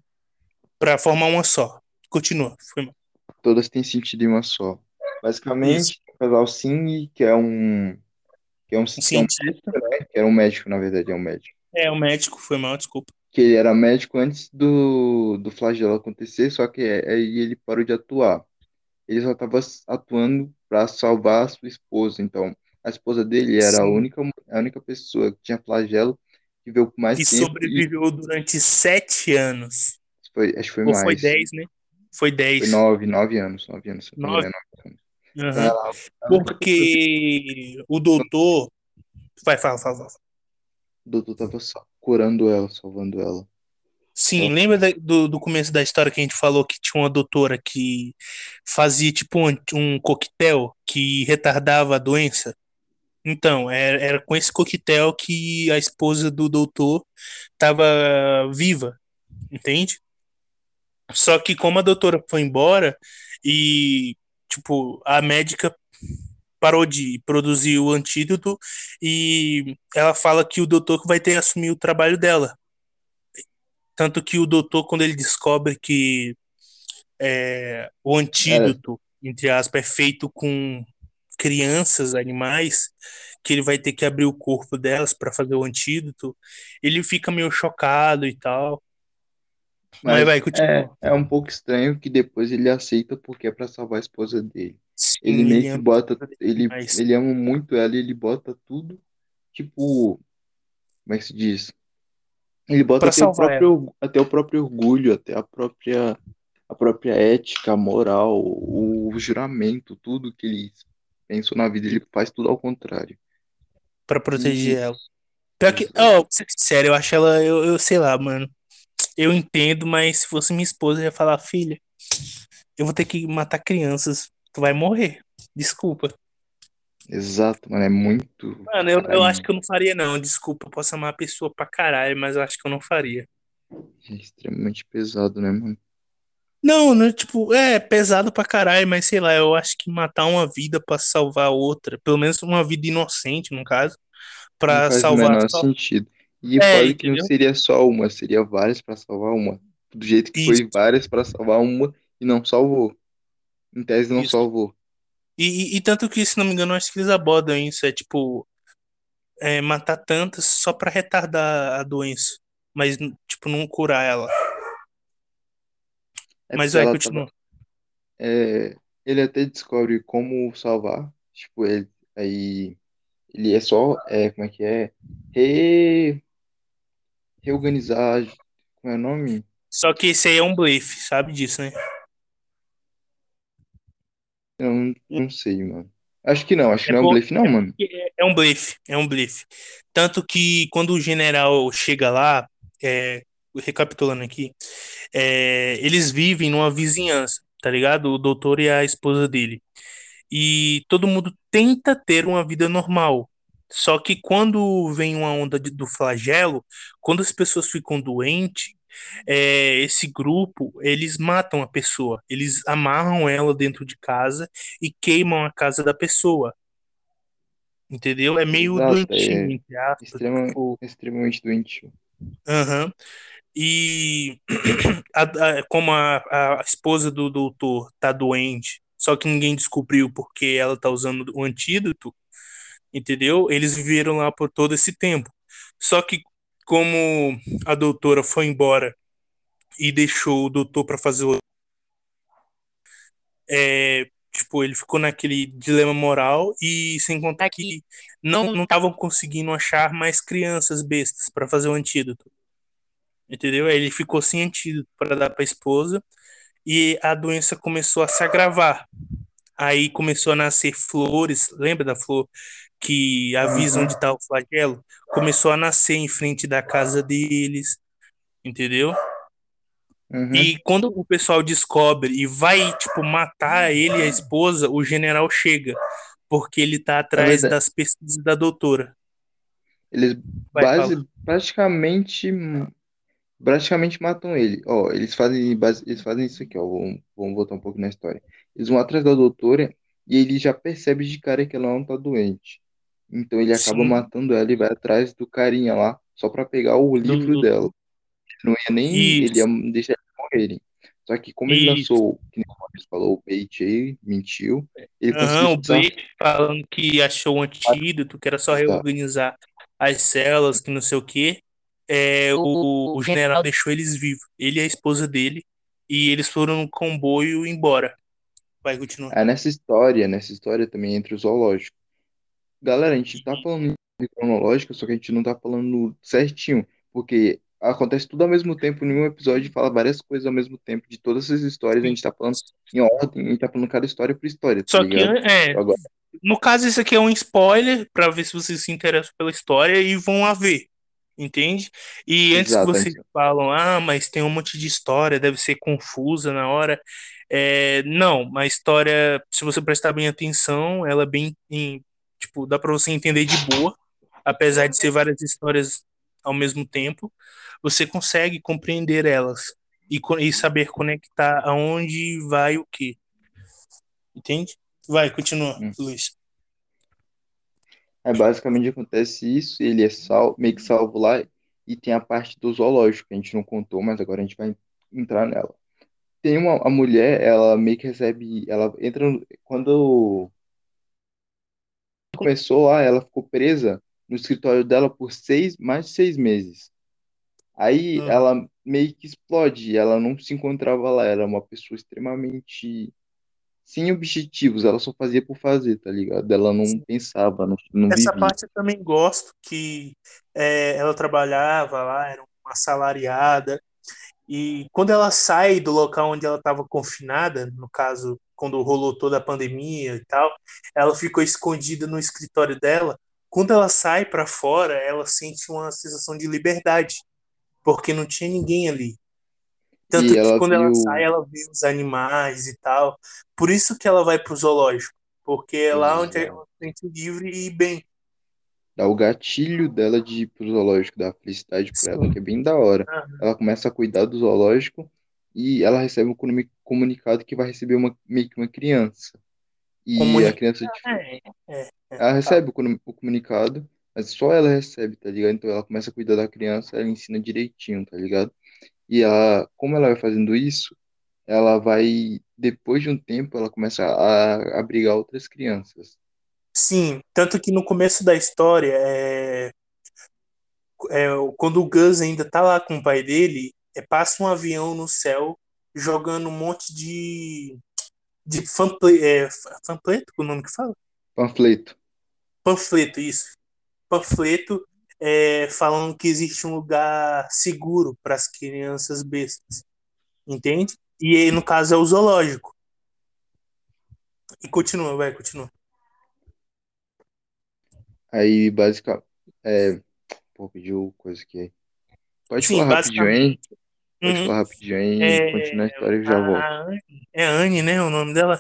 para formar uma só. Continua, foi mal. Todas têm sentido em uma só. Basicamente, o casal Singh, que é um. Que é um, um é um cientista, médico, né? Que era um médico, na verdade, é um médico. é, o médico, foi mal, desculpa. Que ele era médico antes do, do flagelo acontecer, só que é- aí ele parou de atuar. Ele só estava atuando para salvar a sua esposa. Então, a esposa dele era a Sim, única, a única pessoa que tinha flagelo que viveu por mais e tempo e sobreviveu durante sete anos. foi, acho que foi Ou foi mais. dez, né? Foi Foi dez. nove, nove anos, nove anos, Nove. é nove anos. Então, ela que Porque o doutor. Vai, fala, fala, fala. o doutor estava só curando ela, salvando ela. Sim, Ela lembra da- do, do começo da história que a gente falou que tinha uma doutora que fazia tipo um, um coquetel que retardava a doença? Então, era, era com esse coquetel que a esposa do doutor estava viva, entende? Só que como a doutora foi embora e, tipo, a médica parou de produzir o antídoto e ela fala que o doutor vai ter que assumir o trabalho dela. Tanto que o doutor, quando ele descobre que é, o antídoto, entre aspas, é feito com crianças, animais, que ele vai ter que abrir o corpo delas para fazer o antídoto, ele fica meio chocado e tal. Mas mas vai, é, continua. é um pouco estranho que depois ele aceita porque é para salvar a esposa dele. Ele Sim, meio ele que ama bota, ele, demais. ele ama muito ela e ele bota tudo, tipo, como é que se diz? Ele bota até o próprio, até o próprio orgulho, até a própria, a própria ética, a moral, o juramento, tudo que ele pensou na vida, ele faz tudo ao contrário. Pra proteger E, ela. Pior que, ó, ser sincero, eu acho ela, eu, eu sei lá, mano. Eu entendo, mas se fosse minha esposa, eu ia falar, filha, eu vou ter que matar crianças. Tu vai morrer. Desculpa. Exato, mano, é muito, Mano, eu, eu acho que eu não faria, não. Desculpa, eu posso amar a pessoa pra caralho, mas eu acho que eu não faria. é extremamente pesado, né, mano? Não, né? Tipo, é pesado pra caralho, mas sei lá, eu acho que matar uma vida pra salvar outra, pelo menos uma vida inocente, no caso, Não pra faz o salvar menor só. sentido. E É, foda que não entendeu? seria só uma, seria várias pra salvar uma. Do jeito que Isso, foi várias pra salvar uma e não salvou. Em tese não isso. salvou. E, e, e tanto que, se não me engano, eu acho que eles abordam isso, é tipo, é, matar tantas só pra retardar a doença, mas, tipo, não curar ela. É Mas vai, tava. continua. é, ele até descobre como salvar. Tipo, ele, aí ele é só. É, como é que é? Re, reorganizar. Como é o nome? Só que esse aí é um blefe, sabe disso, né? Eu não, não sei, mano. Acho que não, acho que É, não é um blefe, não, é, mano. é é um blefe, é um blefe. Tanto que quando o general chega lá, é, recapitulando aqui, é, eles vivem numa vizinhança, tá ligado? O doutor e a esposa dele. E todo mundo tenta ter uma vida normal. Só que quando vem uma onda de- do flagelo, quando as pessoas ficam doentes, é, esse grupo, eles matam a pessoa. Eles amarram ela dentro de casa e queimam a casa da pessoa. Entendeu? É meio Exato, doentio, é entre aspas. extrema, tipo, extremamente doentio. Aham. E (clears throat) a- a- como a, a esposa do doutor tá doente, só que ninguém descobriu porque ela tá usando o antídoto, entendeu? Eles viveram lá por todo esse tempo. Só que como a doutora foi embora e deixou o doutor para fazer o é, tipo, ele ficou naquele dilema moral e sem contar que não não estavam conseguindo achar mais crianças bestas para fazer o antídoto. Entendeu? Aí ele ficou sem antídoto para dar para a esposa e a doença começou a se agravar. Aí começou a nascer flores, lembra da flor que avisa onde está o flagelo? Começou a nascer em frente da casa deles, entendeu? Uhum. E quando o pessoal descobre e vai, tipo, matar ele e a esposa, o general chega, porque ele tá atrás verdade. das pesquisas da doutora. Eles Vai, base, praticamente, praticamente matam ele. Ó, eles fazem, base- eles fazem isso aqui, ó. Vamos, vamos voltar um pouco na história. Eles vão atrás da doutora e ele já percebe de cara que ela não tá doente. Então ele acaba Sim. matando ela e vai atrás do carinha lá, só pra pegar o livro do- dela. Não ia nem, ele ia Isso. deixar eles morrerem. Só que como ele Isso. lançou, que nem o Maurício falou, o bait aí, mentiu, ele Aham, conseguiu o desarmar. Blake falando que achou um antídoto, que era só reorganizar as células, que não sei o quê. É, o, o general deixou eles vivos, ele e a esposa dele, e eles foram no comboio embora. Vai, continua. Aí nessa história, nessa história também entra o zoológico. Galera, a gente tá falando de cronológica, só que a gente não tá falando certinho, porque acontece tudo ao mesmo tempo em um episódio fala várias coisas ao mesmo tempo de todas essas histórias, a gente tá falando em ordem, a gente tá falando cada história por história, tá Só que, ligado? é, Agora, no caso, isso aqui é um spoiler pra ver se vocês se interessam pela história e vão a ver, entende? E antes que vocês falam, ah, mas tem um monte de história, deve ser confusa na hora. É, não, a história, se você prestar bem atenção, ela é bem, em- tipo, dá pra você entender de boa, apesar de ser várias histórias ao mesmo tempo, você consegue compreender elas e, e saber conectar aonde vai o quê, entende? Vai, continua, Hum. Luiz. É basicamente acontece isso, ele é sal, meio que salvo lá, e tem a parte do zoológico, que a gente não contou, mas agora a gente vai entrar nela. Tem uma a mulher, ela meio que recebe, ela entra no- quando começou lá, ela ficou presa no escritório dela por seis, mais de seis meses. Aí Hum. ela meio que explode, ela não se encontrava lá, era uma pessoa extremamente sem objetivos, ela só fazia por fazer, tá ligado? Ela não pensava, não, não Essa vivia. parte eu também gosto, que é, ela trabalhava lá, era uma assalariada, e quando ela sai do local onde ela estava confinada, no caso, quando rolou toda a pandemia e tal, ela ficou escondida no escritório dela. Quando ela sai para fora, ela sente uma sensação de liberdade, porque não tinha ninguém ali. Tanto E que ela quando ela viu, sai, ela vê os animais e tal. Por isso que ela vai pro zoológico, porque é lá onde ela se sente livre e bem. dá o gatilho dela de ir pro zoológico, dá felicidade pra ela, Sim. que é bem da hora. Aham. Ela começa a cuidar do zoológico e ela recebe um comu- comunicado que vai receber uma, meio que uma criança. E a Comuni... criança, tipo, É, é, é. ela Fala. recebe o o comunicado, mas só ela recebe, tá ligado? Então ela começa a cuidar da criança, ela ensina direitinho, tá ligado? E ela, como ela vai fazendo isso, ela vai, depois de um tempo, ela começa a a abrigar outras crianças. Sim, tanto que no começo da história, é, é, quando o Gus ainda tá lá com o pai dele, é, passa um avião no céu jogando um monte de, de fanple, é, panfleto, o nome que fala? Panfleto. Panfleto, isso. Panfleto é, falando que existe um lugar seguro para as crianças bestas, entende? E aí, no caso é o zoológico. E continua, vai, continua. Aí, basicamente, é, pô, pediu coisa aqui. Pode Sim, falar rapidinho basicamente. Pode Uhum. falar rapidinho aí e É, continua a história que eu já volto. a Anne, é Anne, né? O nome dela?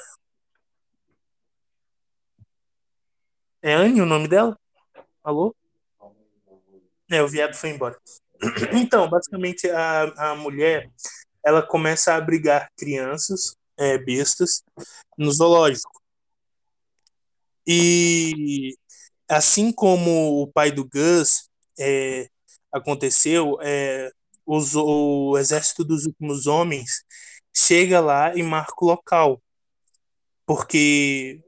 É Anne o nome dela? Alô? É, o viado foi embora. Então, basicamente, a, a mulher ela começa a abrigar crianças é, bestas no zoológico. E assim como o pai do Gus é, aconteceu, é, o exército dos últimos homens chega lá e marca o local, porque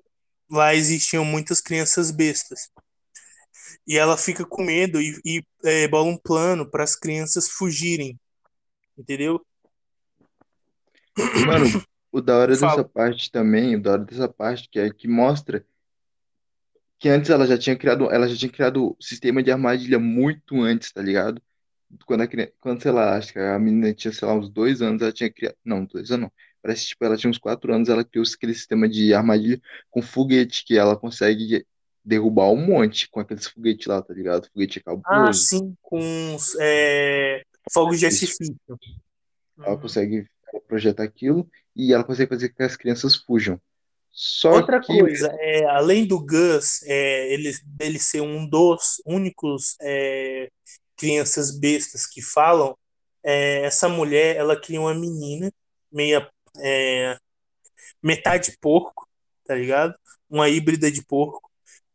lá existiam muitas crianças bestas. E ela fica com medo e, e é, bola um plano para as crianças fugirem, entendeu? Mano, o da hora Fala. dessa parte também, o da hora dessa parte que é que mostra que antes ela já tinha criado, ela já tinha criado o sistema de armadilha muito antes, tá ligado? Quando, a, criança- quando, sei lá, acho que a menina tinha, sei lá, uns dois anos, ela tinha criado. Não, dois anos não. Parece que tipo, ela tinha uns quatro anos, ela criou aquele sistema de armadilha com foguete, que ela consegue derrubar um monte com aqueles foguetes lá, tá ligado? Foguete Ah, cabuloso. sim, com é, fogos de artifício. Ela Uhum. consegue projetar aquilo e ela consegue fazer com que as crianças fujam. Só Outra que coisa, é, além do Gus, é, ele, ele ser um dos únicos é, crianças bestas que falam, é, essa mulher, ela cria uma menina, meia, metade porco, tá ligado? Uma híbrida de porco,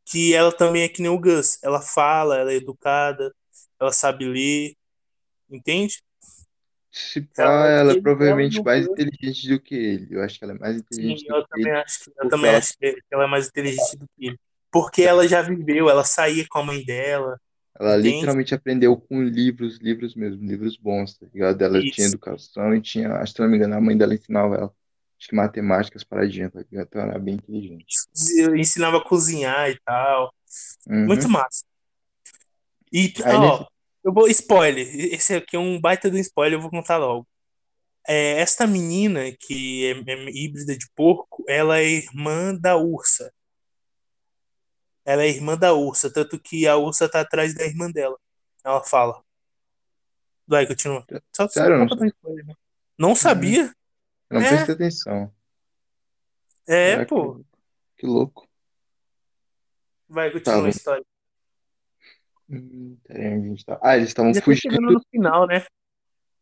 que ela também é que nem o Gus. Ela fala, ela é educada, ela sabe ler, entende? se pá, Ela, ela é provavelmente mais Gus, inteligente do que ele. Eu acho que ela é mais sim, inteligente do eu que também ele, acho, que- eu também ela, acho que ela é mais inteligente do que ele. Porque ela já viveu, ela saía com a mãe dela, ela entende? literalmente aprendeu com livros, livros mesmo, livros bons, tá ligado? Ela tinha Isso. educação e tinha, acho que se não me engano, a mãe dela ensinava ela, acho que matemáticas, paradinha, tá ligado? Então era bem inteligente. Eu ensinava a cozinhar e tal. Muito Uhum. massa. E, Aí nesse, ó, eu vou. Spoiler. Esse aqui é um baita do spoiler, eu vou contar logo. É, esta menina, que é, é híbrida de porco, ela é irmã da ursa. Ela é irmã da ursa, tanto que a ursa tá atrás da irmã dela. Ela fala. Vai, continua. Só, só, sério, só não, né? Não sabia? Não É, prestei atenção. é, Caraca, pô. que louco. Vai, Tá, continua a vamos. história. Hum, a tá? Ah, eles estavam tá fugindo. no final, né?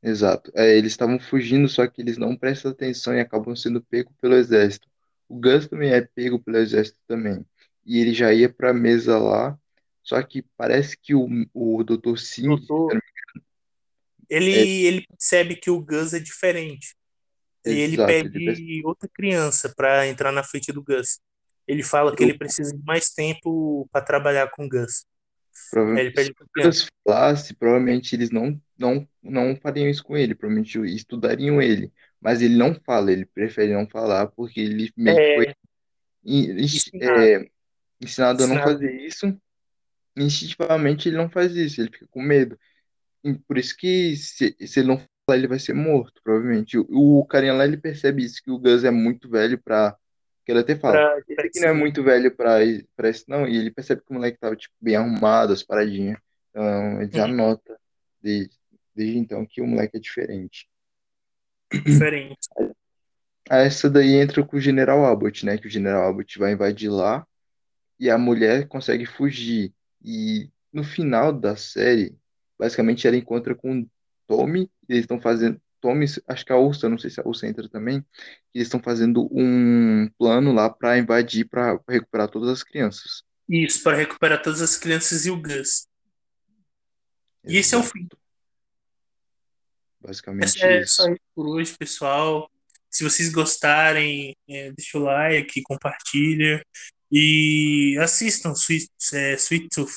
Exato. É, eles estavam fugindo, só que eles não prestam atenção e acabam sendo pegos pelo exército. O Gus também é pego pelo exército também. E ele já ia pra mesa lá, só que parece que o, o Dr. Singh, Doutor, ele, é, ele percebe que o Gus é diferente. E ele pede outra criança para entrar na frente do Gus. Ele fala que ele precisa de mais tempo para trabalhar com o Gus. prova- Aí ele se pede. Gus falasse, provavelmente eles não, não, não fariam isso com ele, provavelmente estudariam ele. Mas ele não fala, ele prefere não falar, porque ele meio foi É, en- ensinado, é, ensinado a não ensinado. fazer isso. Instintivamente ele não faz isso, ele fica com medo. E Por isso que se, se ele não falar, ele vai ser morto, provavelmente. O, o carinha lá, ele percebe isso, que o Gus é muito velho pra... Que ele até fala, Pra, esse aqui não é muito velho pra, pra isso, não. E ele percebe que o moleque tava, tipo, bem arrumado, as paradinhas. Então, ele já Uhum, nota desde, desde então que o moleque é diferente. diferente. Essa daí entra com o General Abbott, né? Que o General Abbott vai invadir lá e a mulher consegue fugir. E no final da série, basicamente ela encontra com o Tommy, e eles estão fazendo. Tommy, acho que a Ursa, não sei se a Ursa entra também, eles estão fazendo um plano lá para invadir, para recuperar todas as crianças. Isso, para recuperar todas as crianças e o Gus. E esse é o fim. Basicamente Essa é isso. só isso por hoje, pessoal. Se vocês gostarem, é, deixa o like, compartilha e assistam Sweet, é, Sweet Tooth.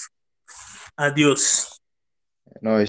Adeus. É nóis.